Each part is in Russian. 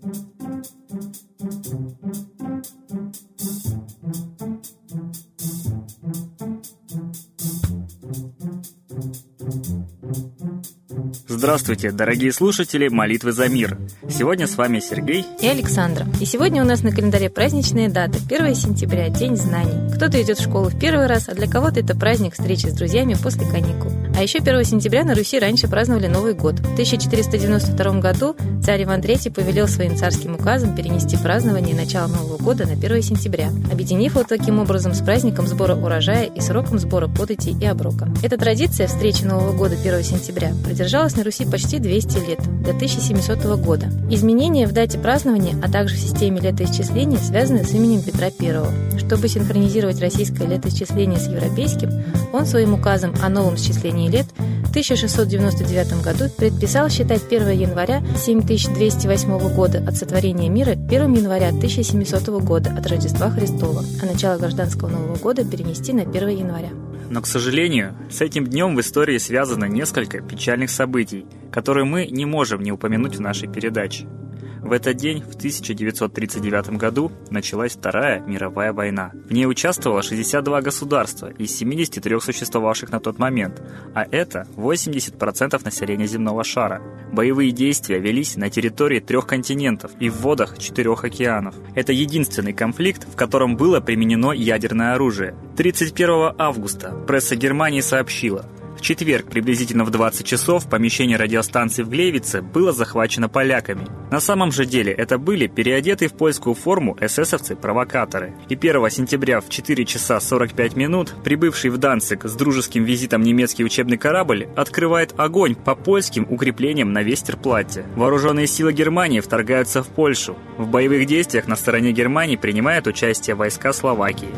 thank you Здравствуйте, дорогие слушатели «Молитвы за мир». Сегодня с вами Сергей и Александра. И сегодня у нас на календаре праздничная дата – 1 сентября, День знаний. Кто-то идет в школу в первый раз, а для кого-то это праздник встречи с друзьями после каникул. А еще 1 сентября на Руси раньше праздновали Новый год. В 1492 году царь Иван III повелел своим царским указом перенести празднование начала Нового года на 1 сентября, объединив его таким образом с праздником сбора урожая и сроком сбора подати и оброка. Эта традиция встречи Нового года 1 сентября продержалась на Руси почти 200 лет, до 1700 года. Изменения в дате празднования, а также в системе летоисчисления связаны с именем Петра I. Чтобы синхронизировать российское летоисчисление с европейским, он своим указом о новом счислении лет в 1699 году предписал считать 1 января 7208 года от сотворения мира 1 января 1700 года от Рождества Христова, а начало гражданского Нового года перенести на 1 января. Но, к сожалению, с этим днем в истории связано несколько печальных событий, которые мы не можем не упомянуть в нашей передаче. В этот день, в 1939 году, началась Вторая мировая война. В ней участвовало 62 государства из 73 существовавших на тот момент, а это 80% населения земного шара. Боевые действия велись на территории трех континентов и в водах четырех океанов. Это единственный конфликт, в котором было применено ядерное оружие. 31 августа пресса Германии сообщила – четверг, приблизительно в 20 часов, помещение радиостанции в Глевице было захвачено поляками. На самом же деле это были переодетые в польскую форму эсэсовцы-провокаторы. И 1 сентября в 4 часа 45 минут прибывший в Данцик с дружеским визитом немецкий учебный корабль открывает огонь по польским укреплениям на Вестерплатте. Вооруженные силы Германии вторгаются в Польшу. В боевых действиях на стороне Германии принимают участие войска Словакии.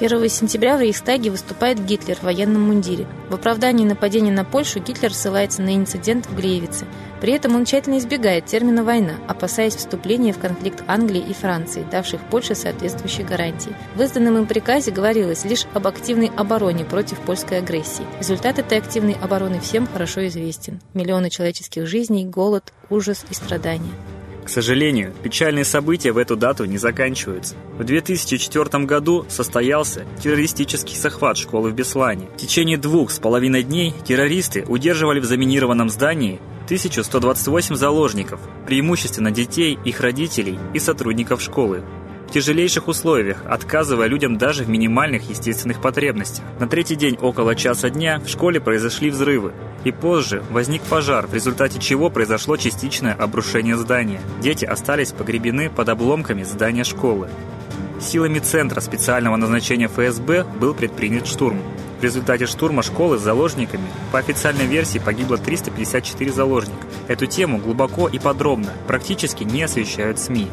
1 сентября в Рейхстаге выступает Гитлер в военном мундире. В оправдании нападения на Польшу Гитлер ссылается на инцидент в Глеевице. При этом он тщательно избегает термина «война», опасаясь вступления в конфликт Англии и Франции, давших Польше соответствующие гарантии. В изданном им приказе говорилось лишь об активной обороне против польской агрессии. Результат этой активной обороны всем хорошо известен. Миллионы человеческих жизней, голод, ужас и страдания. К сожалению, печальные события в эту дату не заканчиваются. В 2004 году состоялся террористический захват школы в Беслане. В течение двух с половиной дней террористы удерживали в заминированном здании 1128 заложников, преимущественно детей, их родителей и сотрудников школы в тяжелейших условиях, отказывая людям даже в минимальных естественных потребностях. На третий день около часа дня в школе произошли взрывы, и позже возник пожар, в результате чего произошло частичное обрушение здания. Дети остались погребены под обломками здания школы. Силами Центра специального назначения ФСБ был предпринят штурм. В результате штурма школы с заложниками по официальной версии погибло 354 заложника. Эту тему глубоко и подробно практически не освещают СМИ.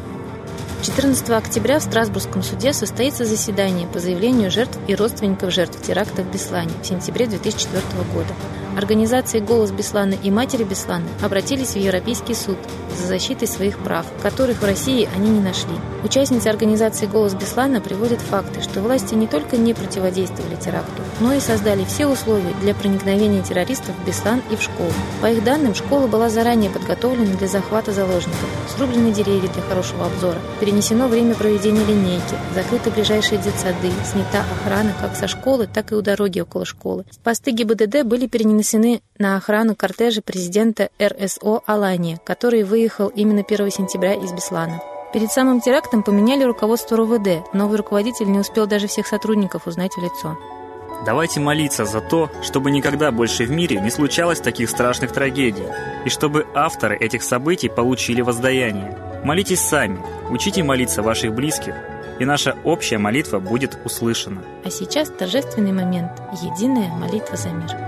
14 октября в Страсбургском суде состоится заседание по заявлению жертв и родственников жертв теракта в Беслане в сентябре 2004 года. Организации «Голос Беслана» и «Матери Беслана» обратились в Европейский суд за защитой своих прав, которых в России они не нашли. Участницы организации «Голос Беслана» приводят факты, что власти не только не противодействовали теракту, но и создали все условия для проникновения террористов в Беслан и в школу. По их данным, школа была заранее подготовлена для захвата заложников, срублены деревья для хорошего обзора, перенесено время проведения линейки, закрыты ближайшие детсады, снята охрана как со школы, так и у дороги около школы. Посты ГИБДД были перенесены перенесены на охрану кортежа президента РСО Алания, который выехал именно 1 сентября из Беслана. Перед самым терактом поменяли руководство РУВД. Новый руководитель не успел даже всех сотрудников узнать в лицо. Давайте молиться за то, чтобы никогда больше в мире не случалось таких страшных трагедий, и чтобы авторы этих событий получили воздаяние. Молитесь сами, учите молиться ваших близких, и наша общая молитва будет услышана. А сейчас торжественный момент – единая молитва за мир.